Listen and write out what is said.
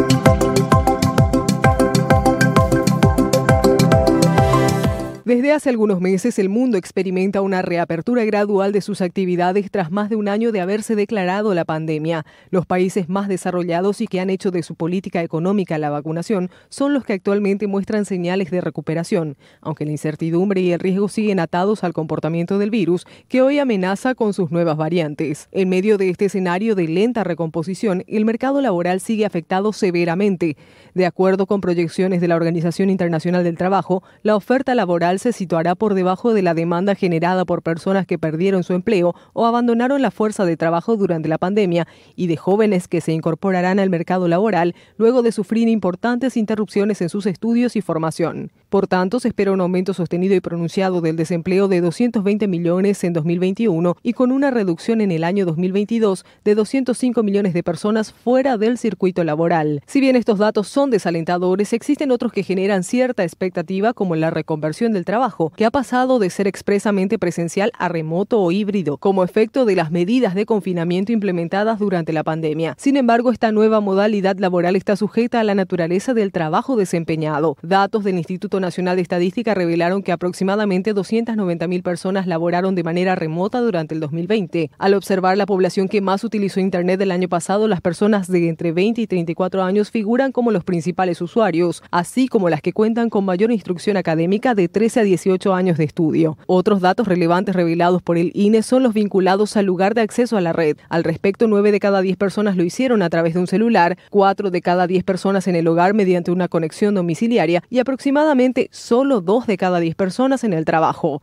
Música Desde hace algunos meses el mundo experimenta una reapertura gradual de sus actividades tras más de un año de haberse declarado la pandemia. Los países más desarrollados y que han hecho de su política económica la vacunación son los que actualmente muestran señales de recuperación, aunque la incertidumbre y el riesgo siguen atados al comportamiento del virus, que hoy amenaza con sus nuevas variantes. En medio de este escenario de lenta recomposición, el mercado laboral sigue afectado severamente. De acuerdo con proyecciones de la Organización Internacional del Trabajo, la oferta laboral se situará por debajo de la demanda generada por personas que perdieron su empleo o abandonaron la fuerza de trabajo durante la pandemia y de jóvenes que se incorporarán al mercado laboral luego de sufrir importantes interrupciones en sus estudios y formación. Por tanto, se espera un aumento sostenido y pronunciado del desempleo de 220 millones en 2021 y con una reducción en el año 2022 de 205 millones de personas fuera del circuito laboral. Si bien estos datos son desalentadores, existen otros que generan cierta expectativa como la reconversión del trabajo, que ha pasado de ser expresamente presencial a remoto o híbrido, como efecto de las medidas de confinamiento implementadas durante la pandemia. Sin embargo, esta nueva modalidad laboral está sujeta a la naturaleza del trabajo desempeñado. Datos del Instituto Nacional de Estadística revelaron que aproximadamente 290.000 personas laboraron de manera remota durante el 2020. Al observar la población que más utilizó Internet el año pasado, las personas de entre 20 y 34 años figuran como los principales usuarios, así como las que cuentan con mayor instrucción académica de 13 a 18 años de estudio. Otros datos relevantes revelados por el INE son los vinculados al lugar de acceso a la red. Al respecto, 9 de cada 10 personas lo hicieron a través de un celular, 4 de cada 10 personas en el hogar mediante una conexión domiciliaria y aproximadamente solo 2 de cada 10 personas en el trabajo.